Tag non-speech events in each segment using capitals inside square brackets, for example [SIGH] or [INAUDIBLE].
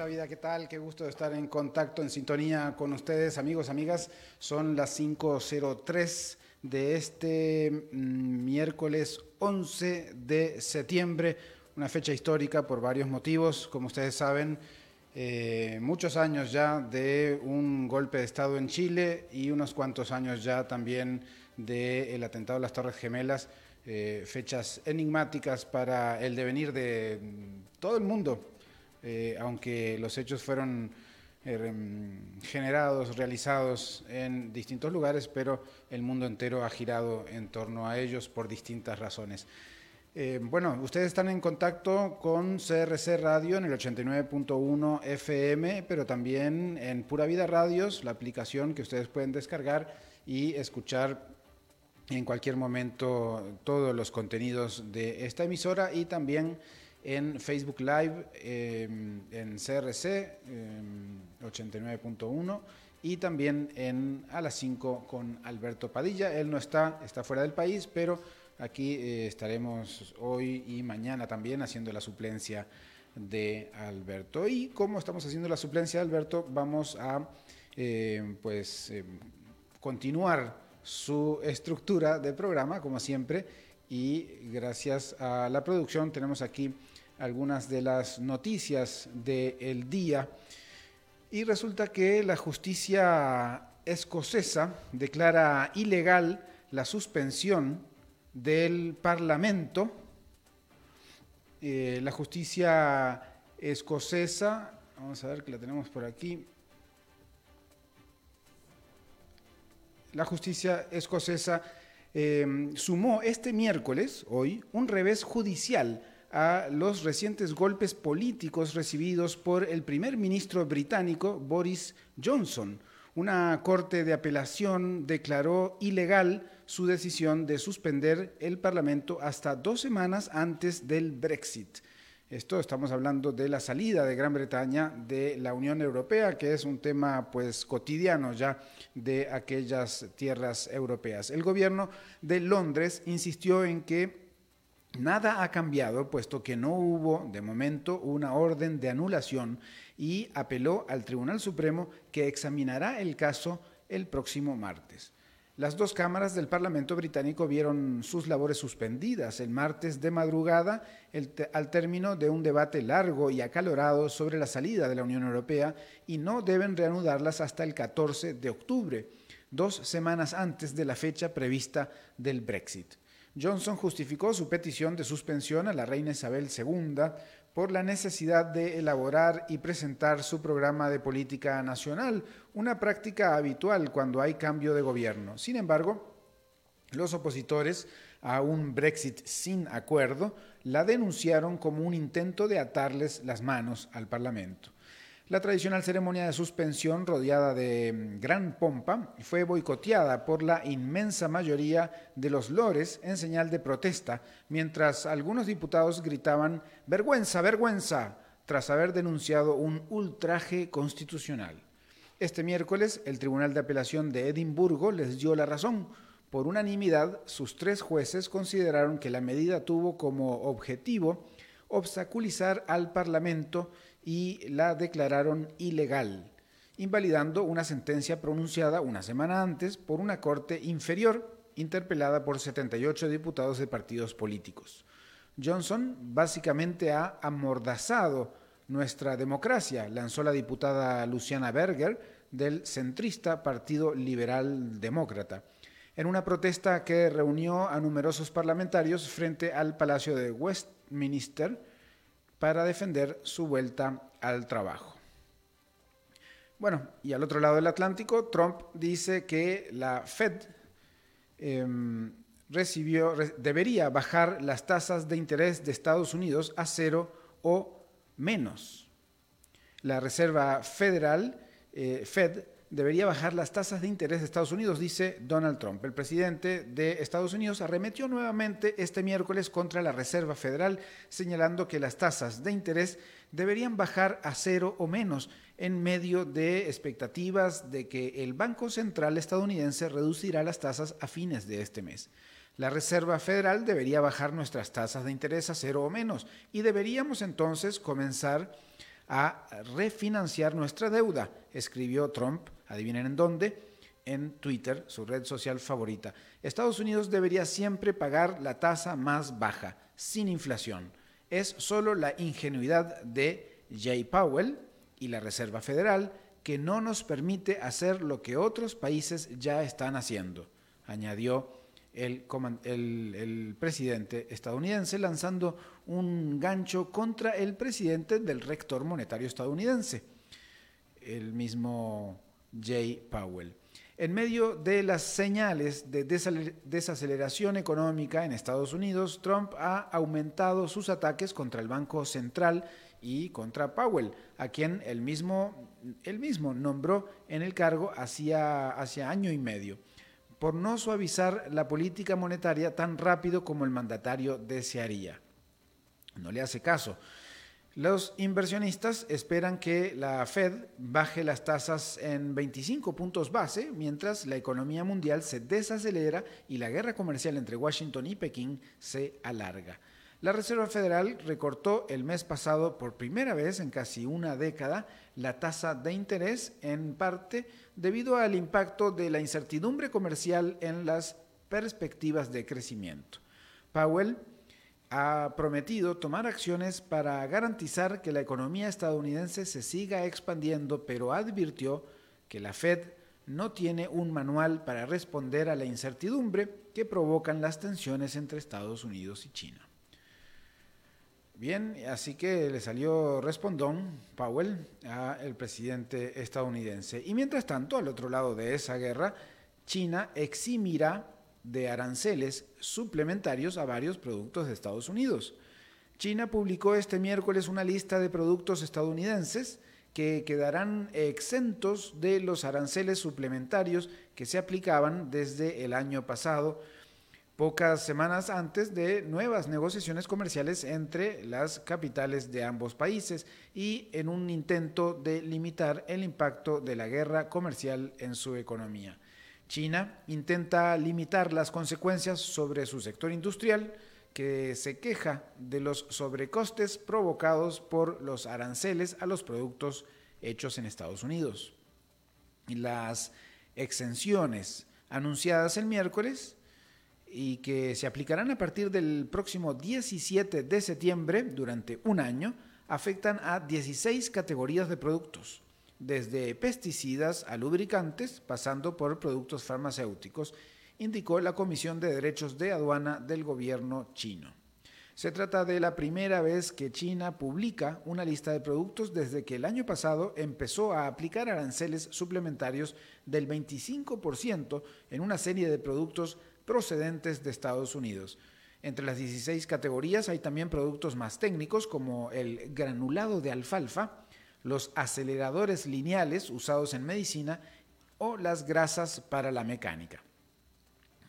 Pura vida, ¿qué tal? Qué gusto de estar en contacto, en sintonía con ustedes, amigos, amigas. Son las 5.03 de este mm, miércoles 11 de septiembre, una fecha histórica por varios motivos, como ustedes saben, eh, muchos años ya de un golpe de Estado en Chile y unos cuantos años ya también del atentado a las Torres Gemelas, eh, fechas enigmáticas para el devenir de mm, todo el mundo, eh, aunque los hechos fueron generados, realizados en distintos lugares, pero el mundo entero ha girado en torno a ellos por distintas razones. Eh, bueno, ustedes están en contacto con CRC Radio en el 89.1 FM, pero también en Pura Vida Radios, la aplicación que ustedes pueden descargar y escuchar en cualquier momento todos los contenidos de esta emisora y también en Facebook Live, em, en CRC 89.1 em, y también en a las 5 con Alberto Padilla. Él no está, está fuera del país, pero aquí eh, estaremos hoy y mañana también haciendo la suplencia de Alberto. Y como estamos haciendo la suplencia de Alberto, vamos a em, pues continuar su estructura de programa, como siempre, y gracias a la producción tenemos aquí algunas de las noticias del día. Y resulta que la justicia escocesa declara ilegal la suspensión del Parlamento. Eh, la justicia escocesa, vamos a ver que la tenemos por aquí. La justicia escocesa eh, sumó este miércoles, hoy, un revés judicial a los recientes golpes políticos recibidos por el primer ministro británico Boris Johnson. Una corte de apelación declaró ilegal su decisión de suspender el Parlamento hasta dos semanas antes del Brexit. Esto estamos hablando de la salida de Gran Bretaña de la Unión Europea, que es un tema pues cotidiano ya de aquellas tierras europeas. El gobierno de Londres insistió en que Nada ha cambiado, puesto que no hubo, de momento, una orden de anulación y apeló al Tribunal Supremo que examinará el caso el próximo martes. Las dos cámaras del Parlamento británico vieron sus labores suspendidas el martes de madrugada al término de un debate largo y acalorado sobre la salida de la Unión Europea y no deben reanudarlas hasta el 14 de octubre, dos semanas antes de la fecha prevista del Brexit. Johnson justificó su petición de suspensión a la reina Isabel II por la necesidad de elaborar y presentar su programa de política nacional, una práctica habitual cuando hay cambio de gobierno. Sin embargo, los opositores a un Brexit sin acuerdo la denunciaron como un intento de atarles las manos al Parlamento. La tradicional ceremonia de suspensión, rodeada de mm, gran pompa, fue boicoteada por la inmensa mayoría de los lores en señal de protesta, mientras algunos diputados gritaban vergüenza, vergüenza, tras haber denunciado un ultraje constitucional. Este miércoles, el Tribunal de Apelación de Edimburgo les dio la razón. Por unanimidad, sus tres jueces consideraron que la medida tuvo como objetivo obstaculizar al Parlamento y la declararon ilegal, invalidando una sentencia pronunciada una semana antes por una corte inferior interpelada por 78 diputados de partidos políticos. Johnson básicamente ha amordazado nuestra democracia, lanzó la diputada Luciana Berger del centrista Partido Liberal Demócrata, en una protesta que reunió a numerosos parlamentarios frente al Palacio de Westminster, para defender su vuelta al trabajo. Bueno, y al otro lado del Atlántico, Trump dice que la Fed em, recibió, debería bajar las tasas de interés de Estados Unidos a cero o menos. La Reserva Federal, eh, Fed, debería bajar las tasas de interés de Estados Unidos, dice Donald Trump. El presidente de Estados Unidos arremetió nuevamente este miércoles contra la Reserva Federal, señalando que las tasas de interés deberían bajar a cero o menos en medio de expectativas de que el Banco Central estadounidense reducirá las tasas a fines de este mes. La Reserva Federal debería bajar nuestras tasas de interés a cero o menos y deberíamos entonces comenzar a refinanciar nuestra deuda, escribió Trump, adivinen en dónde, en Twitter, su red social favorita. Estados Unidos debería siempre pagar la tasa más baja, sin inflación. Es solo la ingenuidad de Jay Powell y la Reserva Federal que no nos permite hacer lo que otros países ya están haciendo, añadió el, presidente estadounidense, lanzando un gancho contra el presidente del rector monetario estadounidense, el mismo Jay Powell. En medio de las señales de desaceleración económica en Estados Unidos, Trump ha aumentado sus ataques contra el Banco Central y contra Powell, a quien él mismo, mismo nombró en el cargo hacía, año y medio por no suavizar la política monetaria tan rápido como el mandatario desearía. No le hace caso. Los inversionistas esperan que la Fed baje las tasas en 25 puntos base mientras la economía mundial se desacelera y la guerra comercial entre Washington y Pekín se alarga. La Reserva Federal recortó el mes pasado por primera vez en casi una década la tasa de interés, en parte debido al impacto de la incertidumbre comercial en las perspectivas de crecimiento. Powell ha prometido tomar acciones para garantizar que la economía estadounidense se siga expandiendo, pero advirtió que la Fed no tiene un manual para responder a la incertidumbre que provocan las tensiones entre Estados Unidos y China. Bien, así que le salió respondón Powell al presidente estadounidense. Y mientras tanto, al otro lado de esa guerra, China eximirá de aranceles suplementarios a varios productos de Estados Unidos. China publicó este miércoles una lista de productos estadounidenses que quedarán exentos de los aranceles suplementarios que se aplicaban desde el año pasado pocas semanas antes de nuevas negociaciones comerciales entre las capitales de ambos países y en un intento de limitar el impacto de la guerra comercial en su economía. China intenta limitar las consecuencias sobre su sector industrial, que se queja de los sobrecostes provocados por los aranceles a los productos hechos en Estados Unidos. Las exenciones anunciadas el miércoles y que se aplicarán a partir del próximo 17 de septiembre durante un año, afectan a 16 categorías de productos, desde pesticidas a lubricantes, pasando por productos farmacéuticos, indicó la Comisión de Derechos de Aduana del gobierno chino. Se trata de la primera vez que China publica una lista de productos desde que el año pasado empezó a aplicar aranceles suplementarios del 25% en una serie de productos procedentes de Estados Unidos. Entre las 16 categorías hay también productos más técnicos como el granulado de alfalfa, los aceleradores lineales usados en medicina o las grasas para la mecánica.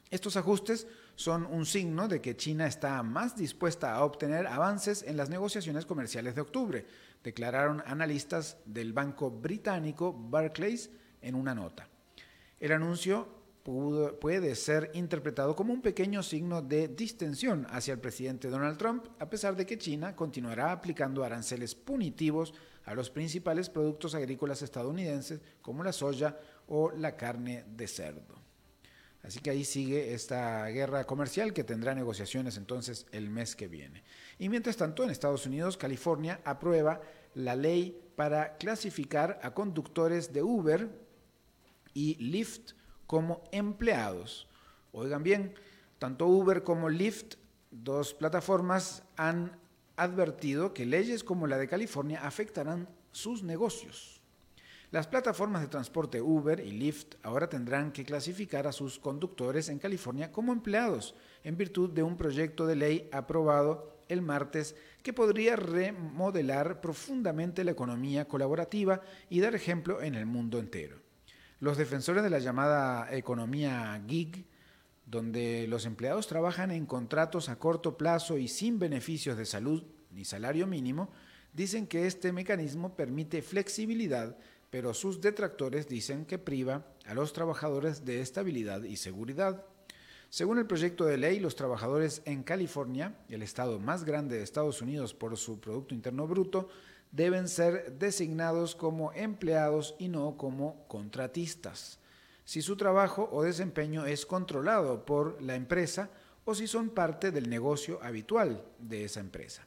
Estos ajustes son un signo de que China está más dispuesta a obtener avances en las negociaciones comerciales de octubre, declararon analistas del banco británico Barclays en una nota. El anuncio puede ser interpretado como un pequeño signo de distensión hacia el presidente Donald Trump, a pesar de que China continuará aplicando aranceles punitivos a los principales productos agrícolas estadounidenses como la soya o la carne de cerdo. Así que ahí sigue esta guerra comercial que tendrá negociaciones entonces el mes que viene. Y mientras tanto, en Estados Unidos, California aprueba la ley para clasificar a conductores de Uber y Lyft como empleados. Oigan bien, tanto Uber como Lyft, dos plataformas, han advertido que leyes como la de California afectarán sus negocios. Las plataformas de transporte Uber y Lyft ahora tendrán que clasificar a sus conductores en California como empleados, en virtud de un proyecto de ley aprobado el martes que podría remodelar profundamente la economía colaborativa y dar ejemplo en el mundo entero. Los defensores de la llamada economía gig, donde los empleados trabajan en contratos a corto plazo y sin beneficios de salud ni salario mínimo, dicen que este mecanismo permite flexibilidad, pero sus detractores dicen que priva a los trabajadores de estabilidad y seguridad. Según el proyecto de ley, los trabajadores en California, el estado más grande de Estados Unidos por su Producto Interno Bruto, deben ser designados como empleados y no como contratistas. Si su trabajo o desempeño es controlado por la empresa o si son parte del negocio habitual de esa empresa.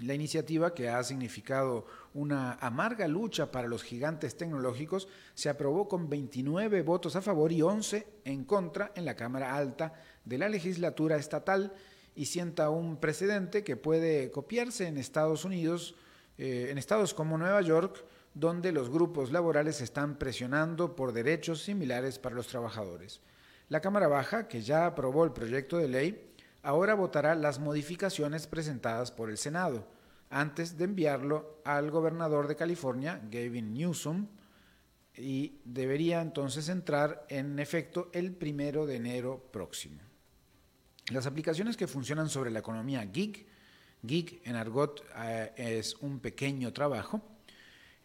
La iniciativa, que ha significado una amarga lucha para los gigantes tecnológicos, se aprobó con 29 votos a favor y 11 en contra en la Cámara Alta de la legislatura estatal y sienta un precedente que puede copiarse en Estados Unidos, eh, en estados como Nueva York, donde los grupos laborales están presionando por derechos similares para los trabajadores. La Cámara Baja, que ya aprobó el proyecto de ley, ahora votará las modificaciones presentadas por el Senado, antes de enviarlo al gobernador de California, Gavin Newsom, y debería entonces entrar en efecto el primero de enero próximo. Las aplicaciones que funcionan sobre la economía gig, gig en argot eh, es un pequeño trabajo,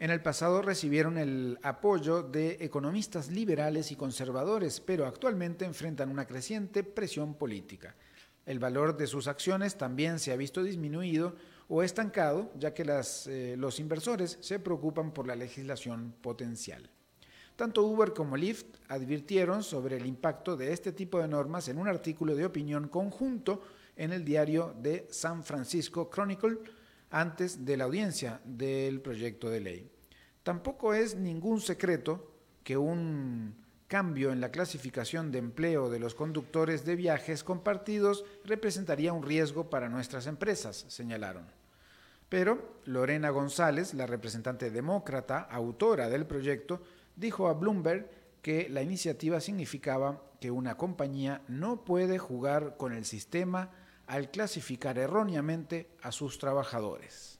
en el pasado recibieron el apoyo de economistas liberales y conservadores, pero actualmente enfrentan una creciente presión política. El valor de sus acciones también se ha visto disminuido o estancado, ya que eh, los inversores se preocupan por la legislación potencial. Tanto Uber como Lyft advirtieron sobre el impacto de este tipo de normas en un artículo de opinión conjunto en el diario de San Francisco Chronicle antes de la audiencia del proyecto de ley. Tampoco es ningún secreto que un cambio en la clasificación de empleo de los conductores de viajes compartidos representaría un riesgo para nuestras empresas, señalaron. Pero Lorena González, la representante demócrata, autora del proyecto, dijo a Bloomberg que la iniciativa significaba que una compañía no puede jugar con el sistema al clasificar erróneamente a sus trabajadores.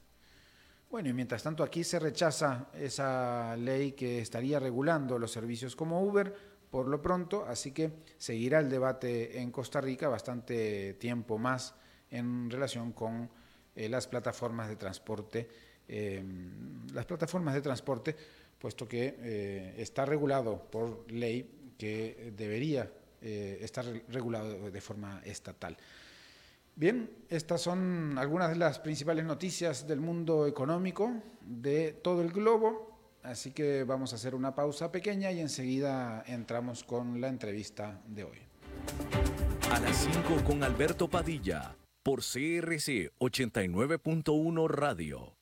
Bueno, y mientras tanto aquí se rechaza esa ley que estaría regulando los servicios como Uber por lo pronto, así que seguirá el debate en Costa Rica bastante tiempo más en relación con eh, las plataformas de transporte, em, las plataformas de transporte, puesto que eh, está regulado por ley que debería eh, estar regulado de forma estatal. Bien, estas son algunas de las principales noticias del mundo económico de todo el globo, así que vamos a hacer una pausa pequeña y enseguida entramos con la entrevista de hoy. A las 5 con Alberto Padilla, por CRC 89.1 Radio.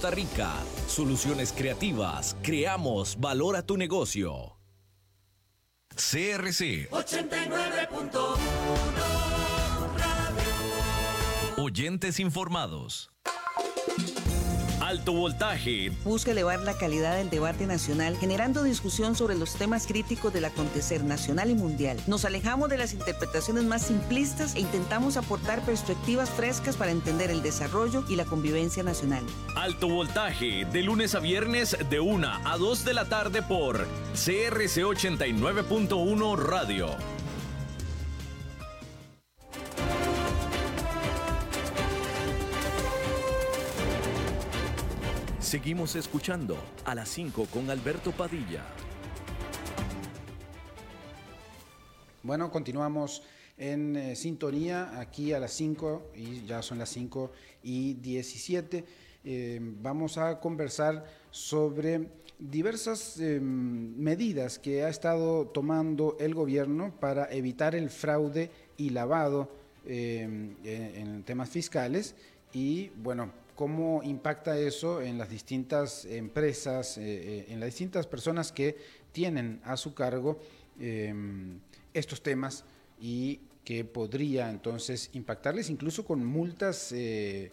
Costa Rica. Soluciones creativas. Creamos valor a tu negocio. CRC 89.1 Oyentes informados. Alto voltaje. Busca elevar la calidad del debate nacional, generando discusión sobre los temas críticos del acontecer nacional y mundial. Nos alejamos de las interpretaciones más simplistas e intentamos aportar perspectivas frescas para entender el desarrollo y la convivencia nacional. Alto voltaje, de lunes a viernes, de 1 a 2 de la tarde por CRC 89.1 Radio. Seguimos escuchando a las 5 con Alberto Padilla. Bueno, continuamos en eh, sintonía aquí a las 5 y ya son las 5 y 17. Eh, vamos a conversar sobre diversas eh, medidas que ha estado tomando el gobierno para evitar el fraude y lavado en temas fiscales y bueno, cómo impacta eso en las distintas empresas, eh, eh, en las distintas personas que tienen a su cargo em, estos temas y que podría entonces impactarles incluso con multas eh,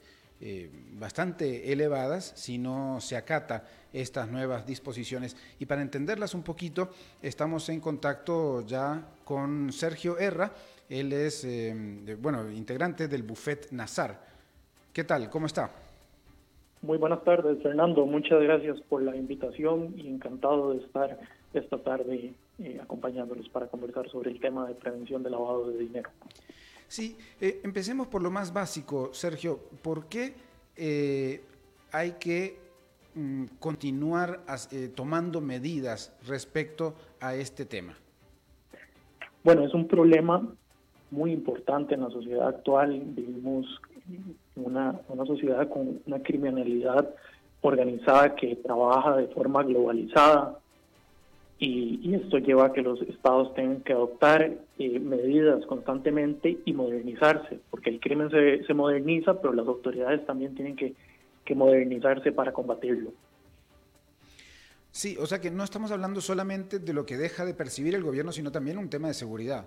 bastante elevadas si no se acata estas nuevas disposiciones. Y para entenderlas un poquito, estamos en contacto ya con Sergio Erra, él es, em, bueno, integrante del Buffet Nazar. ¿Qué tal? ¿Cómo está? Muy buenas tardes, Fernando. Muchas gracias por la invitación y encantado de estar esta tarde eh, acompañándolos para conversar sobre el tema de prevención del lavado de dinero. Sí, eh, empecemos por lo más básico, Sergio. ¿Por qué eh, hay que mm, continuar tomando medidas respecto a este tema? Bueno, es un problema muy importante en la sociedad actual. Vivimos una, una sociedad con una criminalidad organizada que trabaja de forma globalizada y, esto lleva a que los estados tengan que adoptar eh, medidas constantemente y modernizarse, porque el crimen se, se moderniza, pero las autoridades también tienen que, que modernizarse para combatirlo. Sí, o sea que no estamos hablando solamente de lo que deja de percibir el gobierno, sino también un tema de seguridad.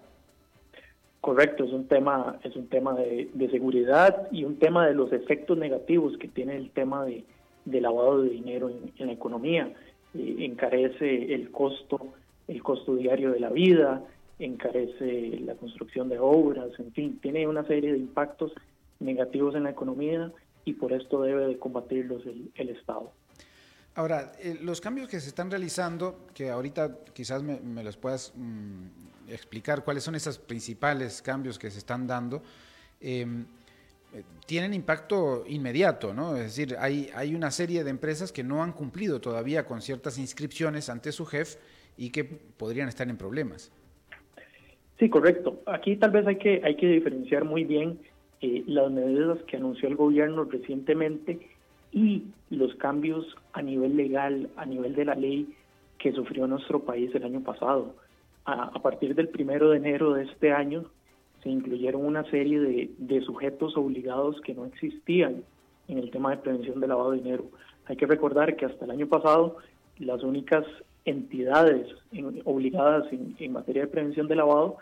Correcto, es un tema, es un tema de, seguridad y un tema de los efectos negativos que tiene el tema de, lavado de dinero en, la economía. Eh, encarece el costo, el costo diario de la vida, encarece la construcción de obras, en fin, tiene una serie de impactos negativos en la economía y por esto debe de combatirlos el, Estado. Ahora, eh, los cambios que se están realizando, que ahorita quizás me, los puedas mm, explicar cuáles son esos principales cambios que se están dando, em, tienen impacto inmediato, ¿no? Es decir, hay, hay una serie de empresas que no han cumplido todavía con ciertas inscripciones ante su jefe y que podrían estar en problemas. Sí, correcto. Aquí tal vez hay que, hay que diferenciar muy bien eh, las medidas que anunció el gobierno recientemente y los cambios a nivel legal, a nivel de la ley que sufrió nuestro país el año pasado a, partir del primero de enero de este año se incluyeron una serie de, sujetos obligados que no existían en el tema de prevención de lavado de dinero. Hay que recordar que hasta el año pasado las únicas entidades obligadas en, materia de prevención de lavado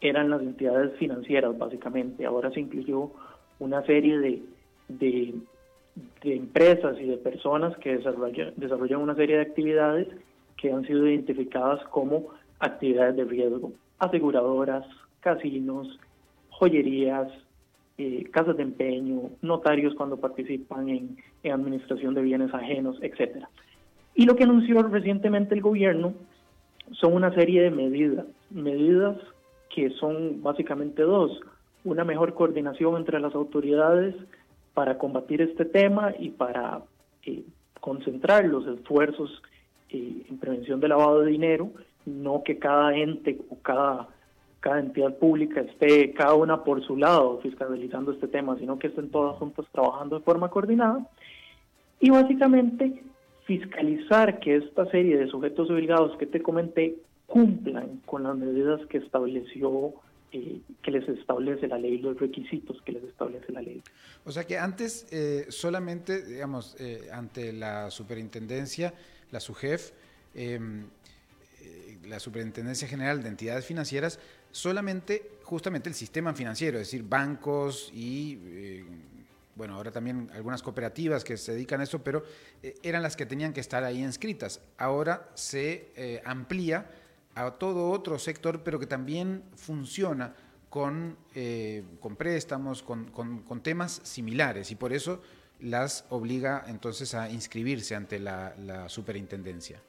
eran las entidades financieras, básicamente. Ahora se incluyó una serie de, de, empresas y de personas que desarrollan una serie de actividades que han sido identificadas como actividades de riesgo, aseguradoras, casinos, joyerías, eh, casas de empeño, notarios cuando participan en, administración de bienes ajenos, etcétera. Y lo que anunció recientemente el gobierno son una serie de medidas, medidas que son básicamente dos, una mejor coordinación entre las autoridades para combatir este tema y para eh, concentrar los esfuerzos eh, en prevención de lavado de dinero no que cada ente o cada, cada entidad pública esté cada una por su lado fiscalizando este tema, sino que estén todas juntas trabajando de forma coordinada. Y básicamente fiscalizar que esta serie de sujetos obligados que te comenté cumplan con las medidas que estableció eh, que les establece la ley, los requisitos que les establece la ley. O sea que antes eh, solamente, digamos, eh, ante la superintendencia, la SUGEF, em, la Superintendencia General de Entidades Financieras solamente justamente el sistema financiero, es decir, bancos y, eh, bueno, ahora también algunas cooperativas que se dedican a eso, pero eh, eran las que tenían que estar ahí inscritas. Ahora se eh, amplía a todo otro sector, pero que también funciona con, con préstamos, con, temas similares y por eso las obliga entonces a inscribirse ante la superintendencia.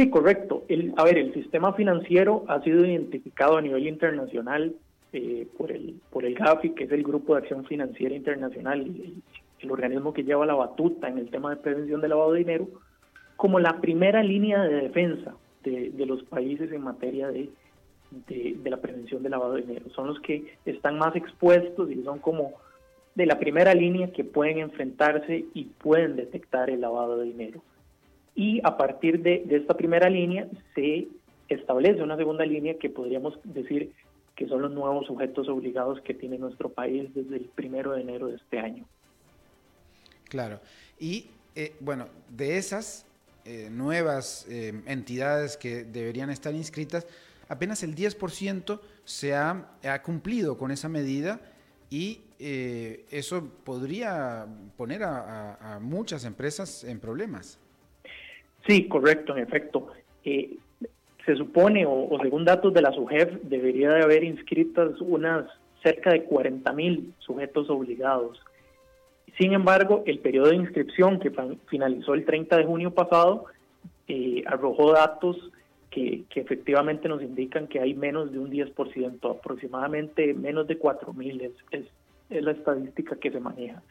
Sí, correcto. El, a ver, el sistema financiero ha sido identificado a nivel internacional eh, por, el, por el GAFI, que es el Grupo de Acción Financiera Internacional, el, el organismo que lleva la batuta en el tema de prevención del lavado de dinero, como la primera línea de defensa de, de los países en materia de, de, de, la prevención del lavado de dinero. Son los que están más expuestos y son como de la primera línea que pueden enfrentarse y pueden detectar el lavado de dinero y a partir de, esta primera línea se establece una segunda línea que podríamos decir que son los nuevos sujetos obligados que tiene nuestro país desde el primero de enero de este año. Claro. Y eh, bueno, de esas nuevas entidades que deberían estar inscritas, apenas el 10% se ha, cumplido con esa medida y eso podría poner a, muchas empresas en problemas. Sí, correcto, en efecto. se supone, o, según datos de la SUGEF, debería de haber inscritas unas cerca de 40 mil sujetos obligados. Sin embargo, el periodo de inscripción que finalizó el 30 de junio pasado eh, arrojó datos que, efectivamente nos indican que hay menos de un 10%, aproximadamente menos de 4 mil es, es, la estadística que se maneja.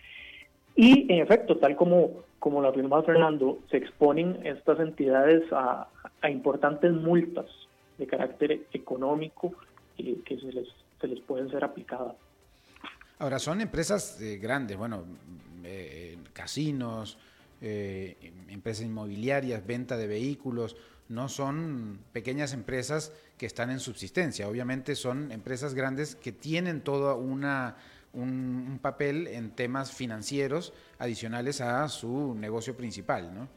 Y en efecto, tal como, como lo afirma Fernando, se exponen estas entidades a, importantes multas de carácter económico eh, que se les se les pueden ser aplicadas. Ahora, son empresas eh, grandes, bueno, eh, casinos, eh, empresas inmobiliarias, venta de vehículos, no son pequeñas empresas que están en subsistencia, obviamente son empresas grandes que tienen todo una, un, papel en temas financieros adicionales a su negocio principal, ¿no?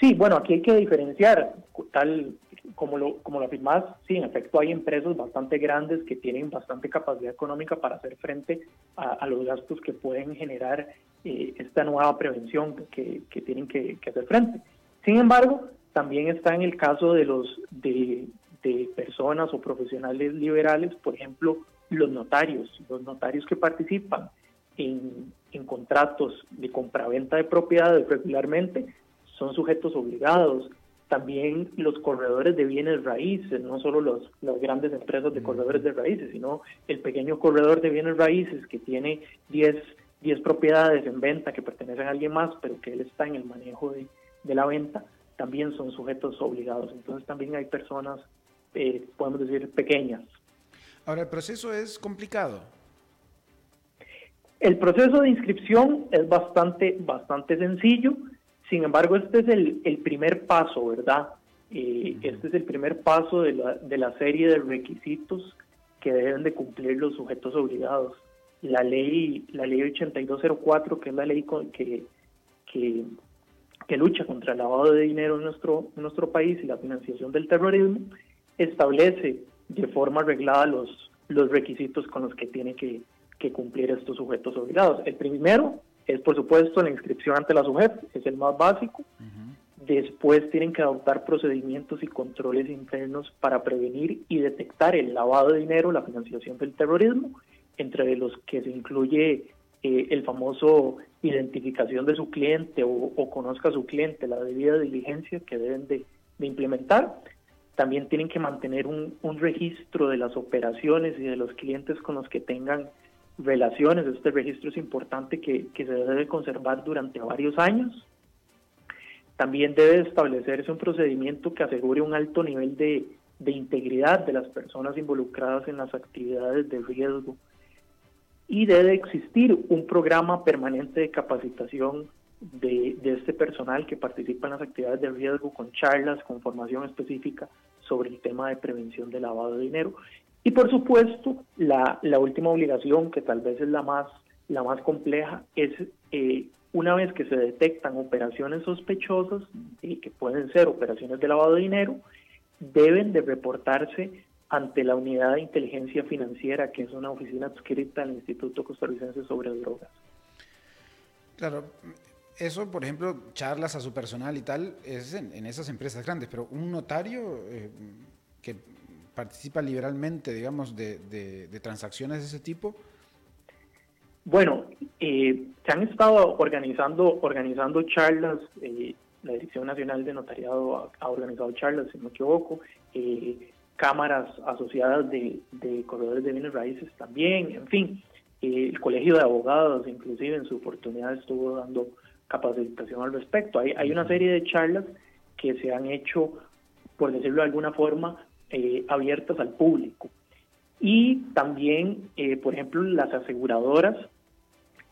Sí, bueno, aquí hay que diferenciar, tal como lo, como lo afirmas, sí, en efecto hay empresas bastante grandes que tienen bastante capacidad económica para hacer frente a, los gastos que pueden generar eh, esta nueva prevención que, tienen que, hacer frente. Sin embargo, también está en el caso de los de, personas o profesionales liberales, por ejemplo, los notarios, los notarios que participan en, en contratos de compraventa de propiedades regularmente son sujetos obligados también los corredores de bienes raíces, no solo los, las grandes empresas de corredores de raíces, sino el pequeño corredor de bienes raíces que tiene 10, 10 propiedades en venta que pertenecen a alguien más, pero que él está en el manejo de, la venta, también son sujetos obligados. Entonces también hay personas, eh, podemos decir, pequeñas. Ahora, el proceso es complicado. El proceso de inscripción es bastante, bastante sencillo. Sin embargo, este es el, primer paso, ¿verdad? Eh, este es el primer paso de la, de la serie de requisitos que deben de cumplir los sujetos obligados. La ley, la ley 8204, que es la ley que, que, que lucha contra el lavado de dinero en nuestro, en nuestro país y la financiación del terrorismo, establece de forma arreglada los, los requisitos con los que tienen que, que cumplir estos sujetos obligados. El primero es por supuesto la inscripción ante la SUGEF, es el más básico. Después tienen que adoptar procedimientos y controles internos para prevenir y detectar el lavado de dinero, la financiación del terrorismo, entre los que se incluye eh, el famoso identificación de su cliente o, conozca a su cliente, la debida diligencia que deben de, implementar. También tienen que mantener un, un registro de las operaciones y de los clientes con los que tengan relaciones. Este registro es importante que, se debe conservar durante varios años. También debe establecerse un procedimiento que asegure un alto nivel de, integridad de las personas involucradas en las actividades de riesgo. Y debe existir un programa permanente de capacitación de, de, este personal que participa en las actividades de riesgo con charlas, con formación específica sobre el tema de prevención del lavado de dinero y por supuesto, la, última obligación, que tal vez es la más, la más compleja, es eh, una vez que se detectan operaciones sospechosas, y que pueden ser operaciones de lavado de dinero, deben de reportarse ante la Unidad de Inteligencia Financiera, que es una oficina adscrita al Instituto Costarricense sobre Drogas. Claro, eso, por ejemplo, charlas a su personal y tal, es en, esas empresas grandes, pero un notario eh, que participa liberalmente, digamos, de, transacciones de ese tipo? Bueno, eh, se han estado organizando, organizando charlas, eh, la Dirección Nacional de Notariado ha, organizado charlas, si no me equivoco, eh, cámaras asociadas de, corredores de bienes raíces también, en fin, el Colegio de Abogados inclusive en su oportunidad estuvo dando capacitación al respecto. Hay, hay una serie de charlas que se han hecho, por decirlo de alguna forma, eh, abiertas al público. Y también, eh, por ejemplo, las aseguradoras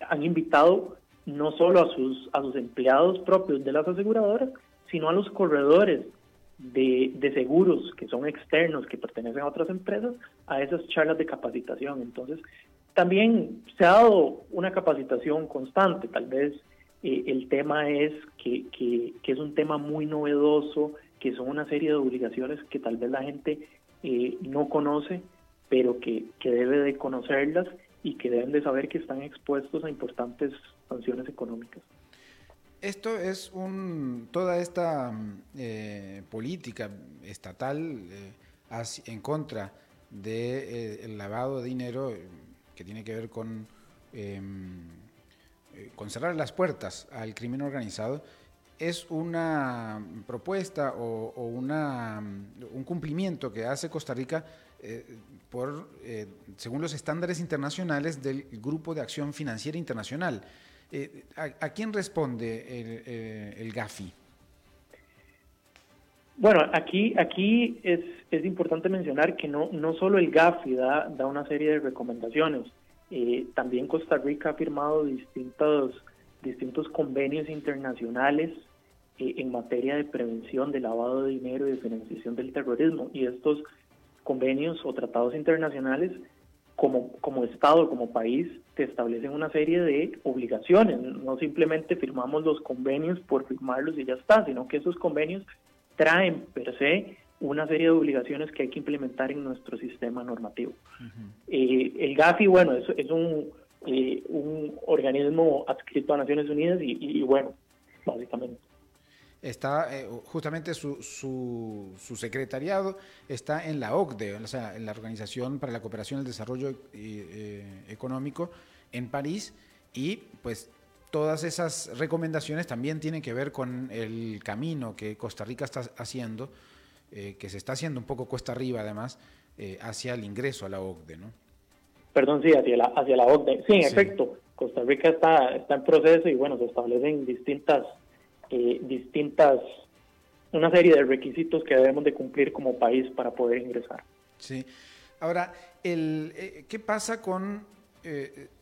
han invitado no solo a sus, a sus empleados propios de las aseguradoras, sino a los corredores de, de, seguros que son externos, que pertenecen a otras empresas, a esas charlas de capacitación. Entonces, también se ha dado una capacitación constante, tal vez eh, el tema es que, que, es un tema muy novedoso, que son una serie de obligaciones que tal vez la gente eh, no conoce, pero que, que debe de conocerlas y que deben de saber que están expuestos a importantes sanciones económicas. Esto es un, toda esta eh, política estatal en contra del lavado de dinero que tiene que ver con con cerrar las puertas al crimen organizado es una propuesta o, una, un cumplimiento que hace Costa Rica eh, por, eh, según los estándares internacionales del Grupo de Acción Financiera Internacional. ¿a, quién responde el, GAFI? Bueno, aquí, aquí es, es, importante mencionar que no, no solo el GAFI da una serie de recomendaciones, eh, también Costa Rica ha firmado distintos, distintos convenios internacionales eh, en materia de prevención de lavado de dinero y de financiación del terrorismo. Y estos convenios o tratados internacionales, como, como Estado, como país, te establecen una serie de obligaciones. No simplemente firmamos los convenios por firmarlos y ya está, sino que esos convenios traen per se una serie de obligaciones que hay que implementar en nuestro sistema normativo. Eh, el GAFI, bueno, es, es un, eh, un organismo adscrito a Naciones Unidas y, bueno, básicamente. Está eh, justamente su, su, su, secretariado está en la OCDE, o sea, en la Organización para la Cooperación y el Desarrollo Económico en París y pues todas esas recomendaciones también tienen que ver con el camino que Costa Rica está haciendo eh, que se está haciendo un poco cuesta arriba además, eh, hacia el ingreso a la OCDE, ¿no? Perdón, sí, hacia la, hacia la OCDE. Sí, en efecto, Costa Rica está, está en proceso y bueno, se establecen distintas, eh, distintas, una serie de requisitos que debemos de cumplir como país para poder ingresar. Sí. Ahora, el, ¿qué pasa con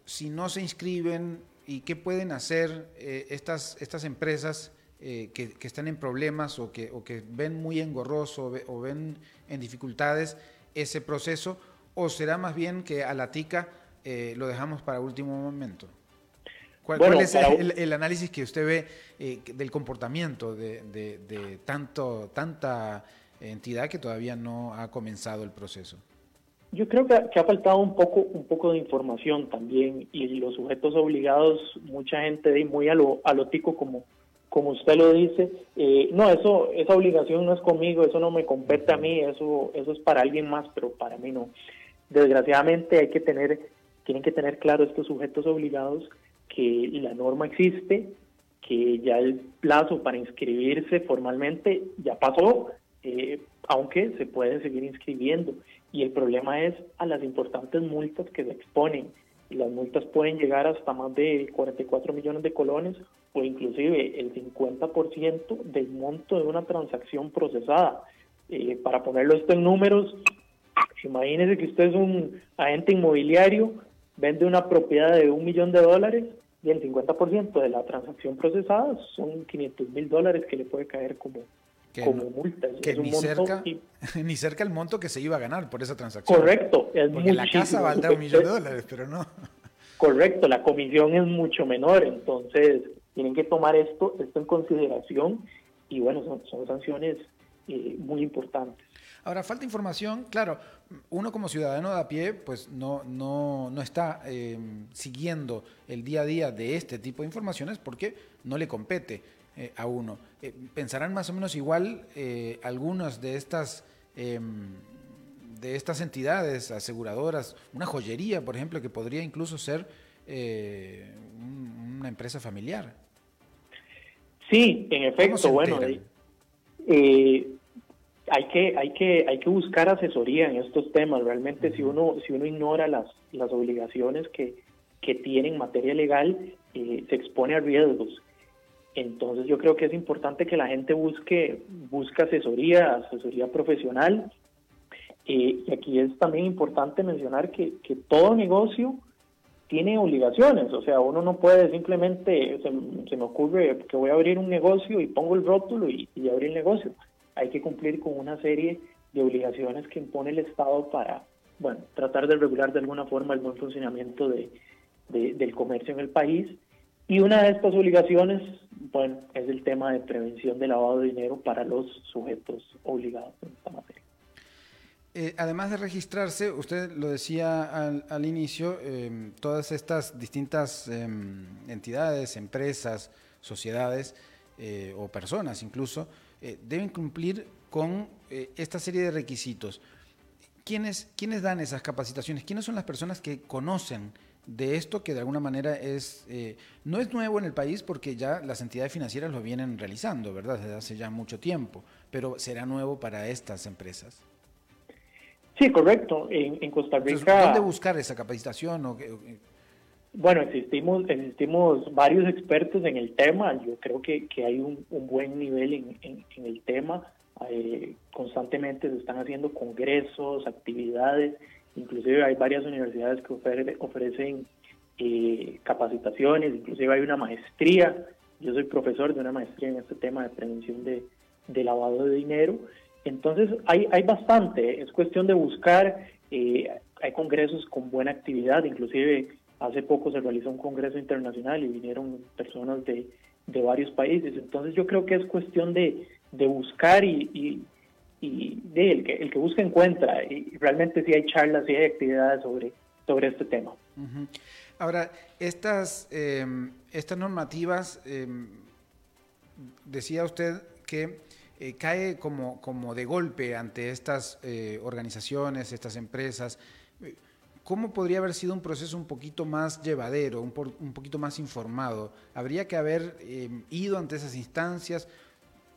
si no se inscriben y qué pueden hacer estas, estas empresas? Eh, que, están en problemas o que, o que ven muy engorroso o, ven en dificultades ese proceso? ¿O será más bien que a la TICA eh, lo dejamos para último momento? ¿Cuál, es el, análisis que usted ve eh, del comportamiento de, tanto, tanta entidad que todavía no ha comenzado el proceso? Yo creo que, ha faltado un poco, un poco de información también y los sujetos obligados, mucha gente de muy a lo, a lo tico como, como usted lo dice, eh, no, eso, esa obligación no es conmigo, eso no me compete a mí, eso, eso es para alguien más, pero para mí no. Desgraciadamente hay que tener, tienen que tener claro estos sujetos obligados que la norma existe, que ya el plazo para inscribirse formalmente ya pasó, eh, aunque se pueden seguir inscribiendo. Y el problema es a las importantes multas que se exponen las multas pueden llegar hasta más de 44 millones de colones o inclusive el 50% del monto de una transacción procesada. Eh, para ponerlo esto en números, imagínese que usted es un agente inmobiliario, vende una propiedad de un millón de dólares y el 50% de la transacción procesada son 500 mil dólares que le puede caer como, como multa. Que ni, cerca, [LAUGHS] ni cerca el monto que se iba a ganar por esa transacción. Correcto. Es Porque la casa valdrá un millón de [LAUGHS] dólares, pero no. Correcto, la comisión es mucho menor, entonces tienen que tomar esto, esto en consideración y bueno, son, sanciones eh, muy importantes. Ahora, falta información, claro, uno como ciudadano de a pie, pues no, no, no está eh, siguiendo el día a día de este tipo de informaciones porque no le compete eh, a uno. ¿Pensarán más o menos igual algunas de estas, em, de estas entidades aseguradoras, una joyería, por ejemplo, que podría incluso ser una empresa familiar? Sí, en efecto, bueno, eh, hay que hay que hay que buscar asesoría en estos temas. Realmente, si uno si uno ignora las las obligaciones que que tiene en materia legal, eh, se expone a riesgos. Entonces, yo creo que es importante que la gente busque busque asesoría, asesoría profesional. Eh, y aquí es también importante mencionar que, que todo negocio tiene obligaciones, o sea, uno no puede simplemente, se, me ocurre que voy a abrir un negocio y pongo el rótulo y, y abrir el negocio. Hay que cumplir con una serie de obligaciones que impone el Estado para, bueno, tratar de regular de alguna forma el buen funcionamiento de, del comercio en el país. Y una de estas obligaciones, bueno, es el tema de prevención de lavado de dinero para los sujetos obligados en esta materia. Eh, además de registrarse, usted lo decía al, inicio, em, todas estas distintas em, entidades, empresas, sociedades eh, o personas incluso, eh, deben cumplir con esta serie de requisitos. ¿Quiénes, ¿Quiénes dan esas capacitaciones? ¿Quiénes son las personas que conocen de esto que de alguna manera es no es nuevo en el país porque ya las entidades financieras lo vienen realizando, ¿verdad? Desde hace ya mucho tiempo, pero será nuevo para estas empresas. Sí, correcto. En, Costa Rica. ¿Dónde buscar esa capacitación? Bueno, existimos, existimos varios expertos en el tema. Yo creo que, que hay un, buen nivel en, en, el tema. Eh, constantemente se están haciendo congresos, actividades. Inclusive hay varias universidades que ofrecen eh, capacitaciones. Inclusive hay una maestría. Yo soy profesor de una maestría en este tema de prevención de, de lavado de dinero. Entonces hay, hay bastante, es cuestión de buscar, eh, hay congresos con buena actividad, inclusive hace poco se realizó un congreso internacional y vinieron personas de, varios países, entonces yo creo que es cuestión de, buscar y, de el, que, el que busca encuentra, y realmente sí hay charlas, sí hay actividades sobre, sobre este tema. Ahora, estas, eh, estas normativas, eh, decía usted que eh, cae como, como de golpe ante estas eh, organizaciones, estas empresas. ¿Cómo podría haber sido un proceso un poquito más llevadero, un, un poquito más informado? ¿Habría que haber em, ido ante esas instancias?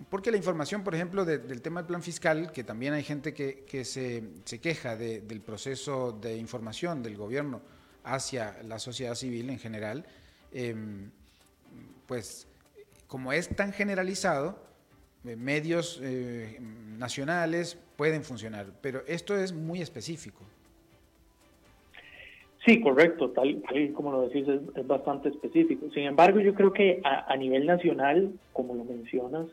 Porque la información, por ejemplo, del tema del plan fiscal, que también hay gente que, que se, se, queja del proceso de información del gobierno hacia la sociedad civil en general, em, pues como es tan generalizado, eh, medios eh, nacionales pueden funcionar, pero esto es muy específico. Sí, correcto, tal, como lo decís, es, bastante específico. Sin embargo, yo creo que a, nivel nacional, como lo mencionas,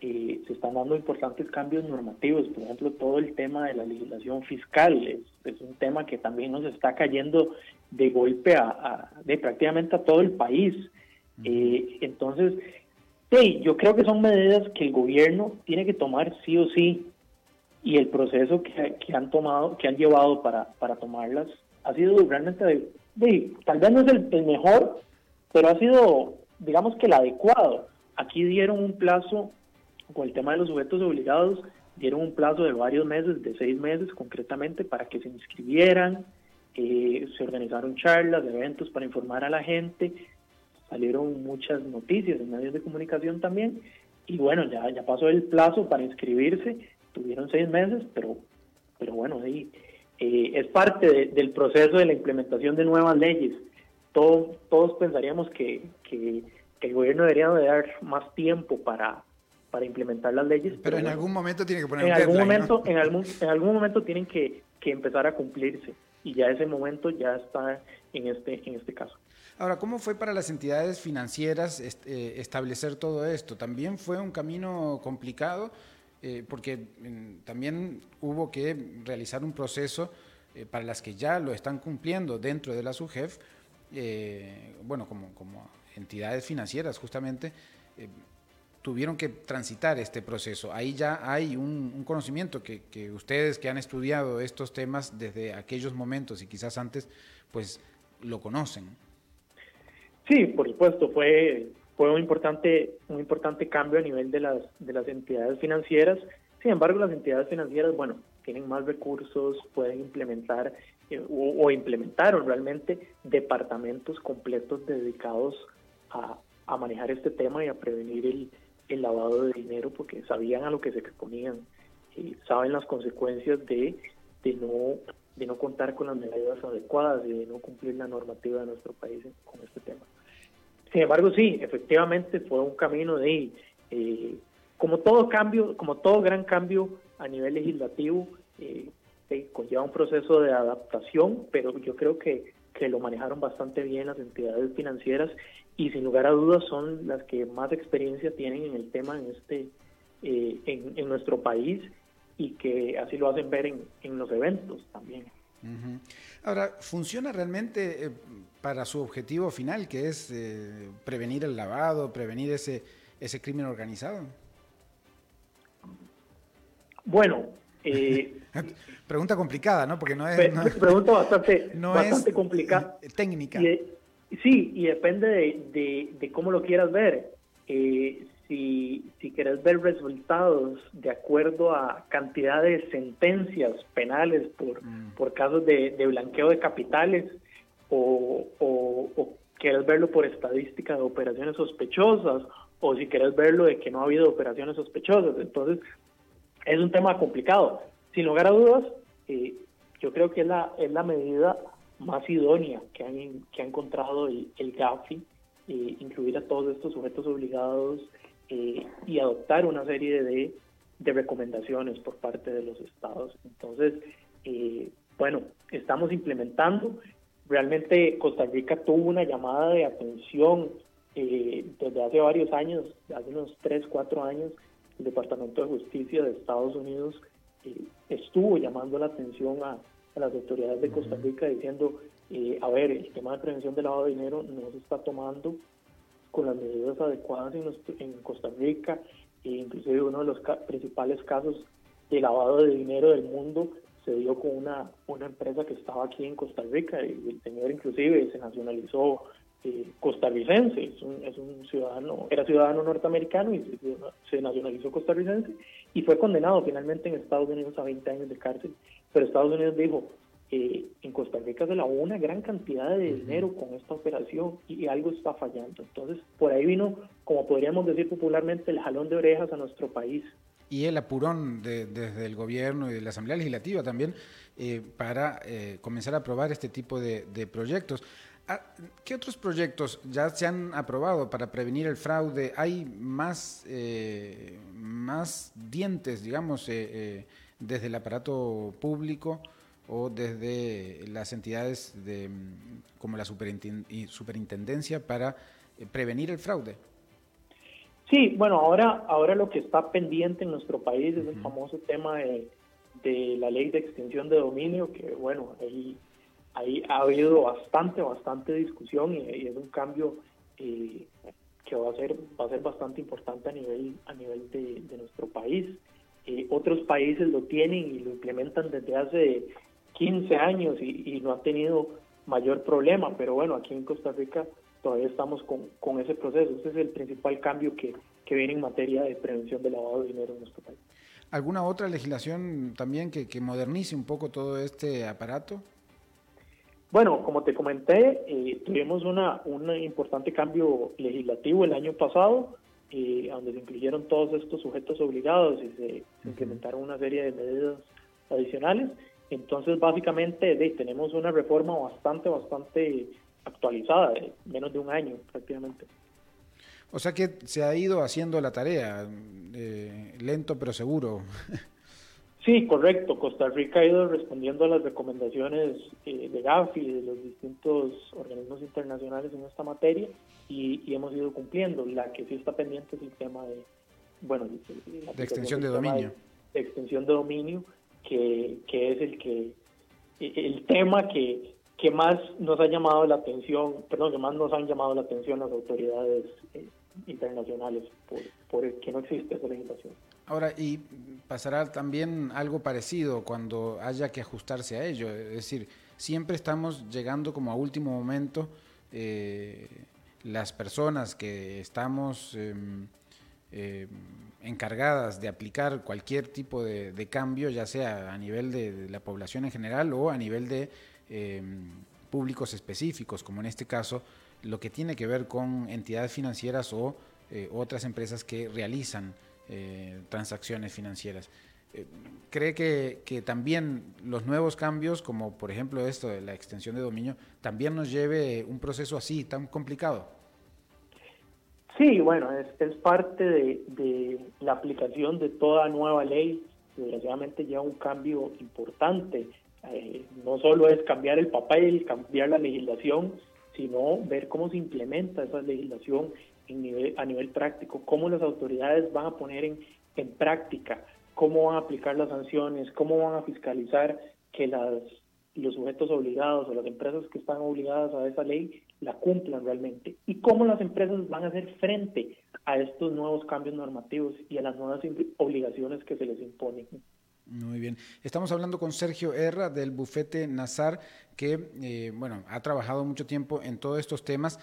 eh, se están dando importantes cambios normativos. Por ejemplo, todo el tema de la legislación fiscal es, un tema que también nos está cayendo de golpe a, de prácticamente a todo el país. entonces, Sí, yo creo que son medidas que el gobierno tiene que tomar sí o sí y el proceso que, han tomado, que han llevado para, para tomarlas ha sido realmente, tal vez no es el, mejor, pero ha sido, digamos que el adecuado. Aquí dieron un plazo, con el tema de los sujetos obligados, dieron un plazo de varios meses, de seis meses concretamente, para que se inscribieran, eh, se organizaron charlas, eventos para informar a la gente, salieron muchas noticias en medios de comunicación también, y bueno, ya, ya pasó el plazo para inscribirse, tuvieron seis meses, pero, pero bueno, sí, eh, es parte del proceso de la implementación de nuevas leyes. Todo, todos pensaríamos que, que, el gobierno debería de dar más tiempo para, para implementar las leyes. Pero, en algún momento tiene que poner en algún momento, en algún, en algún momento tienen que, que empezar a cumplirse y ya ese momento ya está en este, en este caso. Ahora, ¿cómo fue para las entidades financieras eh, establecer todo esto? ¿También fue un camino complicado? Eh, porque mm, también hubo que realizar un proceso eh, para las que ya lo están cumpliendo dentro de la SUGEF, bueno, como, como, entidades financieras justamente, tuvieron que transitar este proceso. Ahí ya hay un, conocimiento que, que, ustedes que han estudiado estos temas desde aquellos momentos y quizás antes, pues lo conocen. Sí, por supuesto, fue, fue un, importante, un importante cambio a nivel de las, de las entidades financieras. Sin embargo, las entidades financieras, bueno, tienen más recursos, pueden implementar eh, o, implementaron realmente departamentos completos dedicados a, manejar este tema y a prevenir el, el, lavado de dinero porque sabían a lo que se exponían, y saben las consecuencias de, de, no, de no contar con las medidas adecuadas y de no cumplir la normativa de nuestro país con este tema. Sin embargo, sí, efectivamente fue un camino de, eh, como todo cambio, como todo gran cambio a nivel legislativo, eh, conlleva un proceso de adaptación, pero yo creo que, que lo manejaron bastante bien las entidades financieras y sin lugar a dudas son las que más experiencia tienen en el tema en este eh, en, nuestro país y que así lo hacen ver en, en los eventos también. Ahora, ¿funciona realmente eh, para su objetivo final, que es eh, prevenir el lavado, prevenir ese, ese crimen organizado? Bueno, eh, [LAUGHS] pregunta complicada, ¿no? Porque no es... pregunta bastante, bastante complicada. Técnica. sí, y depende de, cómo lo quieras ver. Si, si querés ver resultados de acuerdo a cantidad de sentencias penales por, mm. por casos de, blanqueo de capitales o, o, querés verlo por estadística de operaciones sospechosas o si querés verlo de que no ha habido operaciones sospechosas. Entonces, es un tema complicado. Sin lugar a dudas, eh, yo creo que es la, es la medida más idónea que, han, que ha encontrado el, el GAFI, eh, incluir a todos estos sujetos obligados eh, y adoptar una serie de, de, recomendaciones por parte de los estados. Entonces, bueno, estamos implementando. Realmente Costa Rica tuvo una llamada de atención desde hace varios años, hace unos 3, 4 años, el Departamento de Justicia de Estados Unidos eh, estuvo llamando la atención a, las autoridades de Costa Rica diciendo, eh, a ver, el tema de prevención del lavado de dinero no se está tomando con las medidas adecuadas en, Costa Rica, e inclusive uno de los principales casos de lavado de dinero del mundo se dio con una, una empresa que estaba aquí en Costa Rica y el señor inclusive se nacionalizó eh, costarricense, es un, es un, ciudadano, era ciudadano norteamericano y se, nacionalizó costarricense y fue condenado finalmente en Estados Unidos a 20 años de cárcel. Pero Estados Unidos dijo, eh, en Costa Rica se lavó una gran cantidad de dinero con esta operación y algo está fallando. Entonces, por ahí vino, como podríamos decir popularmente, el jalón de orejas a nuestro país. Y el apurón desde el gobierno y de la Asamblea Legislativa también eh, para comenzar a aprobar este tipo de, de proyectos. Ah, ¿Qué otros proyectos ya se han aprobado para prevenir el fraude? ¿Hay más, eh, más dientes, digamos, eh, eh, desde el aparato público o desde las entidades de, como la superintendencia para prevenir el fraude? Sí, bueno, ahora, ahora lo que está pendiente en nuestro país es el famoso tema de, de, la ley de extinción de dominio, que bueno, ahí ahí ha habido bastante, bastante discusión y, es un cambio eh, que va a ser va a ser bastante importante a nivel a nivel de, nuestro país. Eh, otros países lo tienen y lo implementan desde hace 15 años y, no ha tenido mayor problema, pero bueno, aquí en Costa Rica todavía estamos con, con ese proceso. Ese es el principal cambio que, que viene en materia de prevención del lavado de dinero en nuestro país. ¿Alguna otra legislación también que, que modernice un poco todo este aparato? Bueno, como te comenté, eh, tuvimos una, un importante cambio legislativo el año pasado, eh, donde se incluyeron todos estos sujetos obligados y se, implementaron una serie de medidas adicionales. Entonces, básicamente, tenemos una reforma bastante, bastante actualizada, de menos de un año prácticamente. O sea que se ha ido haciendo la tarea, eh, lento pero seguro. [LAUGHS] Sí, correcto. Costa Rica ha ido respondiendo a las recomendaciones eh, de GAFI y de los distintos organismos internacionales en esta materia y, hemos ido cumpliendo. La que sí está pendiente es el tema de, bueno, de extensión de dominio. De, extensión de dominio, que, que es el que el tema que, que más nos ha llamado la atención, perdón, que más nos han llamado la atención las autoridades eh, internacionales por, por que no existe esa legislación. Ahora, y pasará también algo parecido cuando haya que ajustarse a ello. Es decir, siempre estamos llegando como a último momento eh, las personas que estamos em, em, encargadas de aplicar cualquier tipo de, cambio, ya sea a nivel de, la población en general o a nivel de em, públicos específicos, como en este caso lo que tiene que ver con entidades financieras o eh, otras empresas que realizan eh, transacciones financieras. Eh, ¿Cree que, que, también los nuevos cambios, como por ejemplo esto de la extensión de dominio, también nos lleve un proceso así, tan complicado? Sí, bueno, es, es parte de, de, la aplicación de toda nueva ley. Desgraciadamente lleva un cambio importante. Eh, no solo es cambiar el papel, cambiar la legislación, sino ver cómo se implementa esa legislación a nivel práctico, cómo las autoridades van a poner en, práctica, cómo van a aplicar las sanciones, cómo van a fiscalizar que las los sujetos obligados o las empresas que están obligadas a esa ley la cumplan realmente y cómo las empresas van a hacer frente a estos nuevos cambios normativos y a las nuevas obligaciones que se les imponen. Muy bien. Estamos hablando con Sergio Erra del bufete Nazar, que eh, bueno, ha trabajado mucho tiempo en todos estos temas.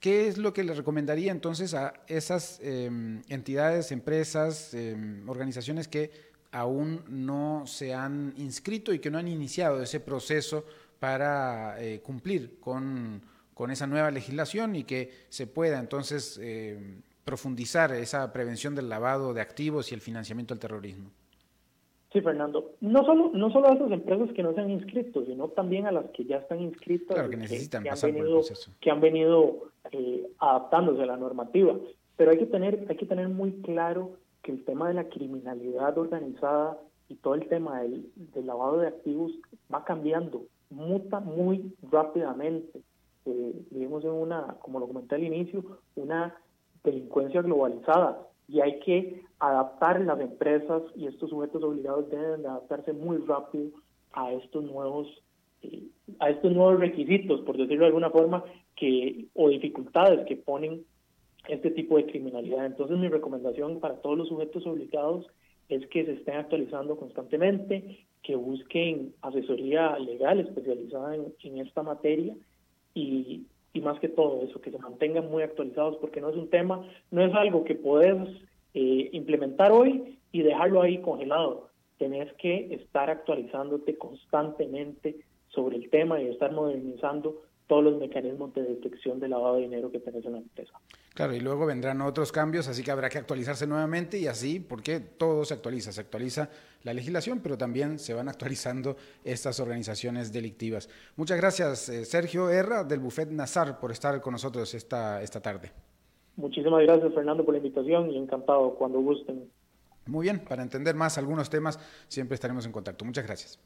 ¿Qué es lo que le recomendaría entonces a esas em, entidades, empresas, em, organizaciones que aún no se han inscrito y que no han iniciado ese proceso para eh, cumplir con, con, esa nueva legislación y que se pueda entonces em, profundizar esa prevención del lavado de activos y el financiamiento del terrorismo? Sí, Fernando. No solo, no solo a esas empresas que no se han inscrito, sino también a las que ya están inscritas. que necesitan que, han venido, que han venido eh, adaptándose a la normativa. Pero hay que, tener, hay que tener muy claro que el tema de la criminalidad organizada y todo el tema del, del lavado de activos va cambiando, muta muy rápidamente. Eh, vivimos en una, como lo comenté al inicio, una delincuencia globalizada y hay que adaptar las empresas y estos sujetos obligados deben de adaptarse muy rápido a estos nuevos eh, a estos nuevos requisitos, por decirlo de alguna forma, que o dificultades que ponen este tipo de criminalidad. Entonces mi recomendación para todos los sujetos obligados es que se estén actualizando constantemente, que busquen asesoría legal especializada en, en esta materia y, y más que todo eso, que se mantengan muy actualizados porque no es un tema, no es algo que podés eh, implementar hoy y dejarlo ahí congelado. Tenés que estar actualizándote constantemente sobre el tema y estar modernizando todos los mecanismos de detección de lavado de dinero que tenés en la empresa. Claro, y luego vendrán otros cambios, así que habrá que actualizarse nuevamente y así, porque todo se actualiza, se actualiza la legislación, pero también se van [LAUGHS] actualizando estas organizaciones delictivas. Muchas gracias, eh, Sergio Herra, del Buffet Nazar, por estar con nosotros esta, esta tarde. Muchísimas gracias, Fernando, por la invitación y encantado cuando gusten. Muy bien, para entender más algunos temas, siempre estaremos en contacto. Muchas gracias.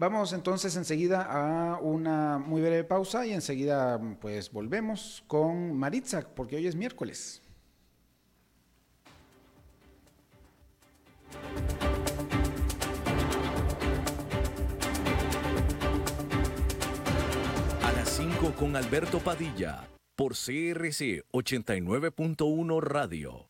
Vamos entonces enseguida a una muy breve pausa y enseguida pues volvemos con Maritza, porque hoy es miércoles. A las 5 con Alberto Padilla, por CRC 89.1 Radio.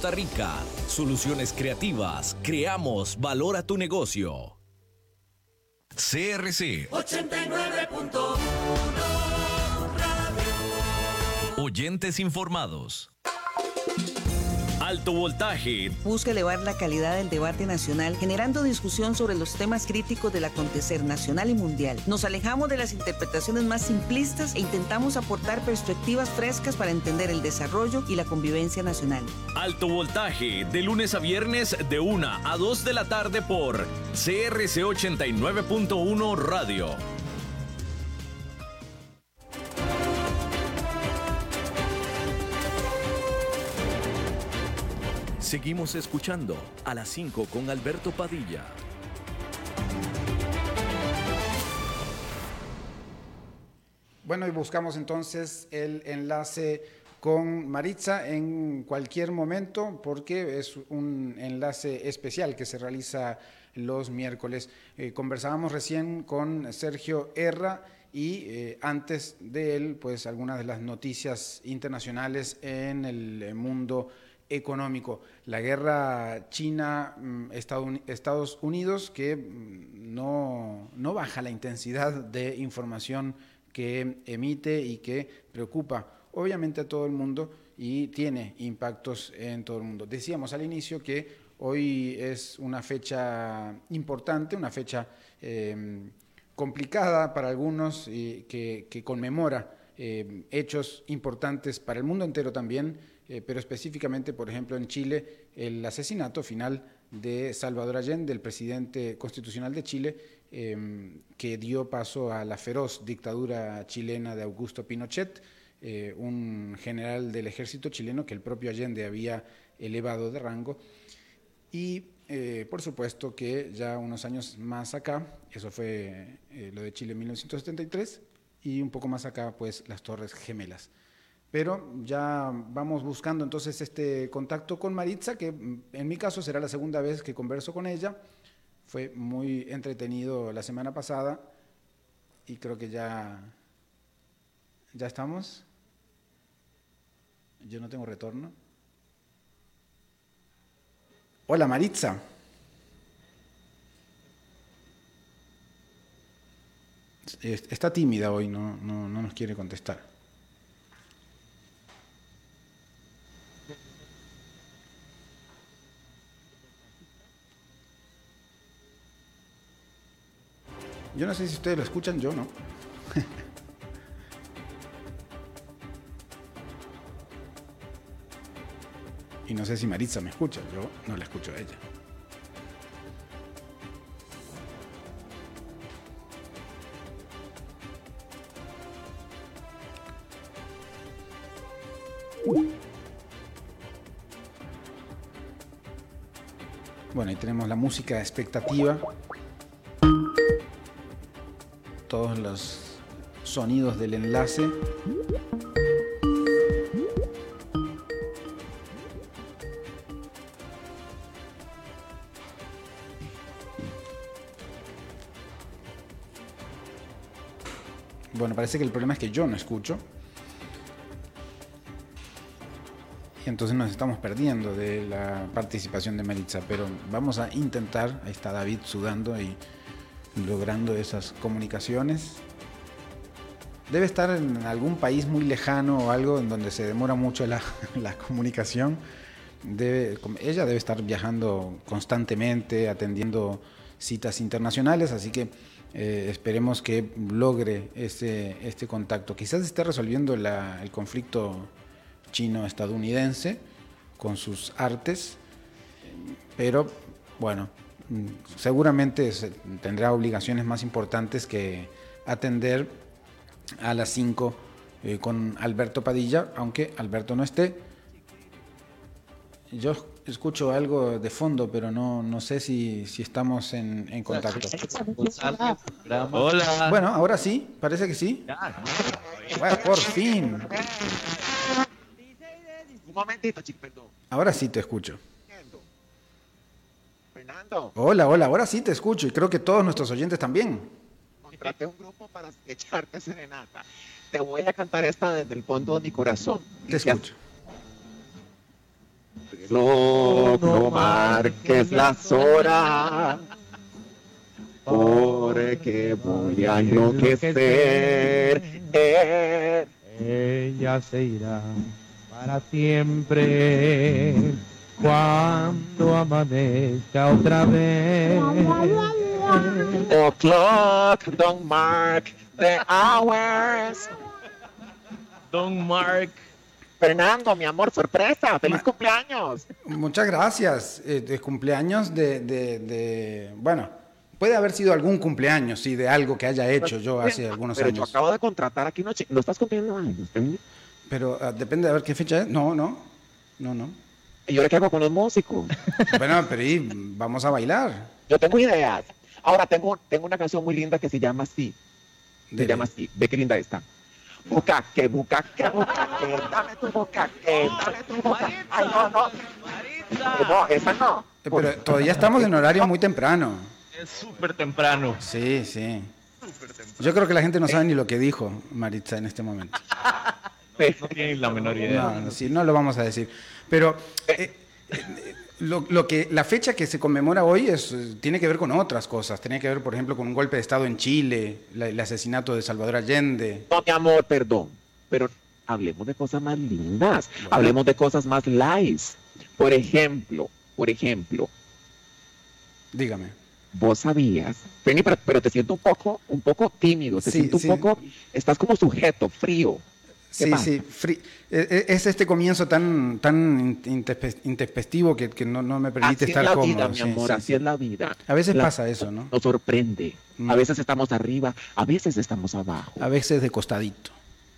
Costa Rica. Soluciones creativas. Creamos valor a tu negocio. CRC 89.1 Oyentes informados. Alto voltaje. Busca elevar la calidad del debate nacional, generando discusión sobre los temas críticos del acontecer nacional y mundial. Nos alejamos de las interpretaciones más simplistas e intentamos aportar perspectivas frescas para entender el desarrollo y la convivencia nacional. Alto voltaje, de lunes a viernes, de 1 a 2 de la tarde por CRC 89.1 Radio. Seguimos escuchando a las 5 con Alberto Padilla. Bueno, y buscamos entonces el enlace con Maritza en cualquier momento porque es un enlace especial que se realiza los miércoles. Eh, conversábamos recién con Sergio Erra y eh, antes de él, pues algunas de las noticias internacionales en el mundo económico. La guerra China-Estados Unidos que mm, no, no baja la intensidad de información que emite y que preocupa obviamente a todo el mundo y tiene impactos en todo el mundo. Decíamos al inicio que hoy es una fecha importante, una fecha em, complicada para algunos y que, conmemora em, hechos importantes para el mundo entero también, eh, pero específicamente, por ejemplo, en Chile, el asesinato final de Salvador Allende, el presidente constitucional de Chile, em, que dio paso a la feroz dictadura chilena de Augusto Pinochet, eh, un general del ejército chileno que el propio Allende había elevado de rango. Y eh, por supuesto que ya unos años más acá, eso fue lo de Chile en 1973, y un poco más acá, pues las Torres Gemelas. Pero ya vamos buscando entonces este contacto con Maritza, que mm, en mi caso será la segunda vez que converso con ella. Fue muy entretenido la semana pasada y creo que ya, ya estamos. Yo no tengo retorno. Hola Maritza. Está tímida hoy, no, no, no nos quiere contestar. Yo no sé si ustedes lo escuchan, yo no. [LAUGHS] y no sé si Maritza me escucha, yo no la escucho a ella. Bueno, ahí tenemos la música expectativa todos los sonidos del enlace. Bueno, parece que el problema es que yo no escucho. Y entonces nos estamos perdiendo de la participación de Maritza. Pero vamos a intentar. Ahí está David sudando y logrando esas comunicaciones. Debe estar en algún país muy lejano o algo en donde se demora mucho la, [LAUGHS] comunicación. Ella debe estar viajando constantemente, atendiendo citas internacionales, así que eh, esperemos que logre este, este contacto. Quizás esté resolviendo el conflicto chino-estadounidense con sus artes, pero bueno, seguramente tendrá obligaciones más importantes que atender a las 5 eh, con Alberto Padilla, aunque Alberto no esté. Yo escucho algo de fondo, pero no, no sé si, si estamos en, en, contacto. Hola. Bueno, ahora sí, parece que sí. Bueno, por fin. Un momentito, chico, perdón. Ahora sí te escucho. Hola, hola, ahora sí te escucho y creo que todos nuestros oyentes también. Contraté un grupo para echarte serenata. Te voy a cantar esta desde el fondo de mi corazón. Te escucho. No, no marques las horas, porque voy a enloquecer. Ella se irá para siempre cuando amanezca otra vez. Oh clock, don't mark the hours. Don't mark. Fernando, mi amor, sorpresa, feliz cumpleaños. Muchas gracias. Eh, de cumpleaños de, de, de, bueno, puede haber sido algún cumpleaños, sí, de algo que haya hecho yo hace algunos Pero años. Yo acabo de contratar aquí noche. ¿Lo estás cumpliendo años? Pero uh, depende de ver qué fecha es. No, no, no, no. ¿Y ahora qué hago con los músicos? [LAUGHS] Bueno, pero ¿y vamos a bailar. Yo tengo ideas. Ahora tengo, tengo una canción muy linda que se llama así. Se Dele. llama así. Ve qué linda está. Bucaque, bucaque, bucaque, dame tu bucaque, dame tu bucaque. Ay, no, no. No, esa no. Eh, pero todavía estamos en horario muy temprano. Es súper temprano. Sí, sí. Yo creo que la gente no sabe ni lo que dijo Maritza en este momento. [LAUGHS] No tienen la menor idea. No, no, sí, no lo vamos a decir. Pero eh, eh, lo, lo, que, la fecha que se conmemora hoy es, tiene que ver con otras cosas. Tiene que ver, por ejemplo, con un golpe de Estado en Chile, la, el asesinato de Salvador Allende. No, mi amor, perdón. Pero hablemos de cosas más lindas. Bueno. Hablemos de cosas más light. Por ejemplo, por ejemplo. Dígame. Vos sabías, Penny, pero, pero, te siento un poco, un poco tímido, te sí, siento un sí. poco, estás como sujeto, frío. Sí, sí. E, e, es este comienzo tan, tan intempestivo que, que no, no, me permite así estar es la cómodo. Vida, mi amor, así es la vida. A veces pasa eso, ¿no? Nos sorprende. A mm. veces estamos arriba, a veces estamos abajo. A veces de costadito.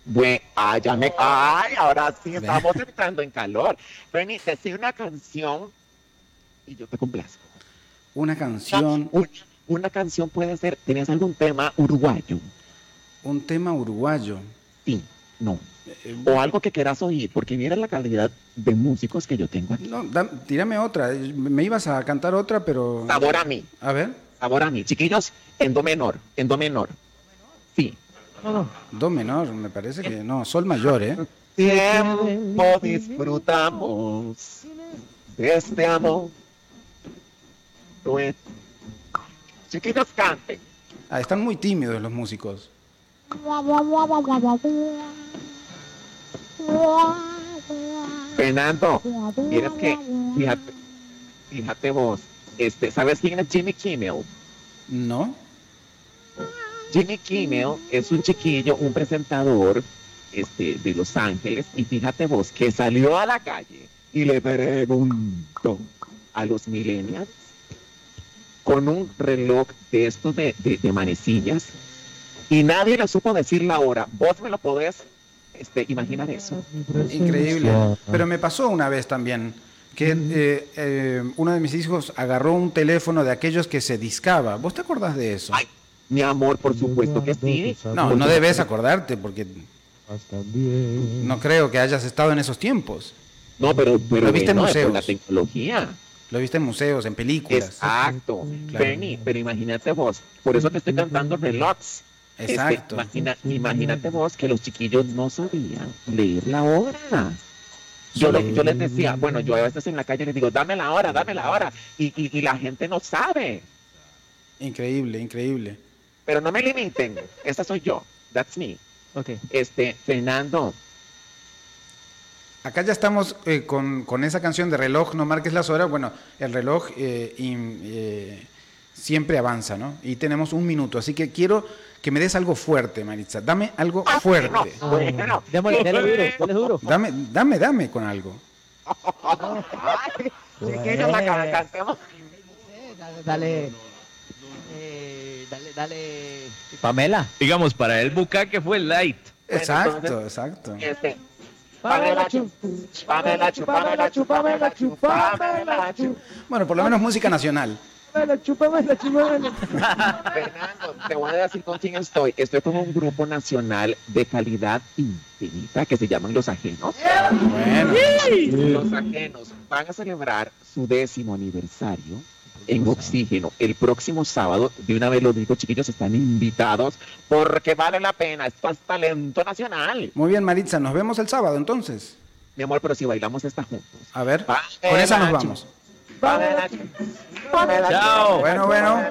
Bueno, ay, ya me... Ay, ahora sí [LAUGHS] estamos entrando en calor. Bernie, decir una canción y yo te complazco. Una canción... Una, una canción puede ser... ¿Tenías algún tema uruguayo? Un tema uruguayo. Sí, no. Eh, o algo que quieras oír, porque mira la calidad de músicos que yo tengo aquí. No, tírame otra. Me ibas a cantar otra, pero. Sabor a mí. A ver. Sabor a mí. Chiquillos, en do menor. En do menor. Sí. Do menor, me parece que no. Sol mayor, ¿eh? Tiempo disfrutamos de este amor. Chiquillos, canten. Ah, están muy tímidos los músicos. Fernando, mira que, fíjate, fíjate vos, este, ¿sabes quién es Jimmy Kimmel? No. Jimmy Kimmel es un chiquillo, un presentador este, de Los Ángeles, y fíjate vos que salió a la calle y le preguntó a los millennials con un reloj de estos de, de manecillas y nadie le supo decir la hora. Vos me lo podés este, imaginar eso. Increíble. Pero me pasó una vez también que eh, eh, uno de mis hijos agarró un teléfono de aquellos que se discaba. ¿Vos te acordás de eso? Ay, mi amor, por supuesto que sí. No, no debes acordarte porque no creo que hayas estado en esos tiempos. No, pero, pero lo viste en museos. la tecnología. Lo viste en museos, en películas. Exacto. Benny, pero imagínate vos, por eso te estoy cantando Este, Exacto. imagínate vos que los chiquillos no sabían leer la hora. Yo, yo les decía, bueno, yo a veces en la calle les digo, dame la hora, dame la hora. Y, y, la gente no sabe. Increíble, increíble. Pero no me limiten. Esta soy yo. That's me. Okay. Este, Fernando. Acá ya estamos eh, con, con, esa canción de reloj, no marques las horas. Bueno, el reloj eh, eh, siempre avanza, ¿no? Y tenemos un minuto. Así que quiero que me des algo fuerte, Maritza. Dame algo ah, fuerte. No, no. Démosle, duro, dale duro. Dame, dame, dame con algo. Dale, dale, dale, dale, Pamela. Digamos, para el bucaque fue light. Exacto, exacto. Este, Pamela Pamela chup, Pamela chup, Pamela chup, Pamela chup. Bueno, por lo menos música nacional. Fernando, te voy a decir con quién estoy. Estoy con un grupo nacional de calidad infinita que se llaman Los Ajenos. Bueno. Los Ajenos van a celebrar su décimo aniversario en Oxígeno el próximo sábado. De una vez los digo, chiquillos, están invitados porque vale la pena. Esto es talento nacional. Muy bien, Maritza, nos vemos el sábado entonces. Mi amor, pero si bailamos esta juntos. A ver, con esa nos vamos. Chao. Bueno, bueno.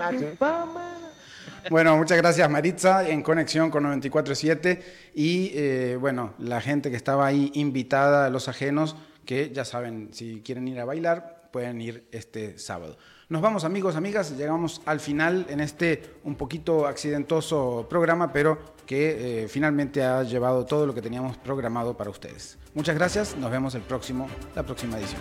Bueno, muchas gracias Maritza en conexión con 94.7 y eh, bueno, la gente que estaba ahí invitada, a los ajenos, que ya saben, si quieren ir a bailar, pueden ir este sábado. Nos vamos amigos, amigas, llegamos al final en este un poquito accidentoso programa, pero que eh, finalmente ha llevado todo lo que teníamos programado para ustedes. Muchas gracias, nos vemos el próximo, la próxima edición.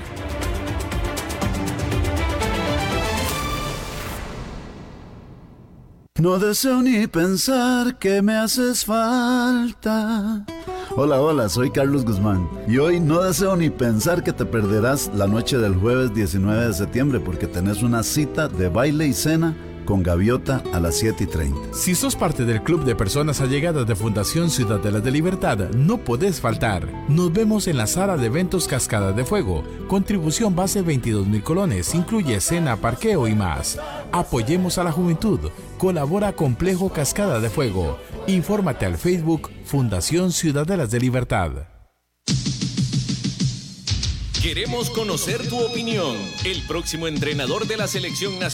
No deseo ni pensar que me haces falta. Hola, hola, soy Carlos Guzmán. Y hoy no deseo ni pensar que te perderás la noche del jueves 19 de septiembre porque tenés una cita de baile y cena con Gaviota a las 7 y 30. Si sos parte del club de personas allegadas de Fundación Ciudadela de Libertad, no podés faltar. Nos vemos en la sala de eventos Cascada de Fuego. Contribución base 22 mil colones, incluye cena, parqueo y más. Apoyemos a la juventud. Colabora Complejo Cascada de Fuego. Infórmate al Facebook Fundación Ciudadelas de Libertad. Queremos conocer tu opinión. El próximo entrenador de la selección nacional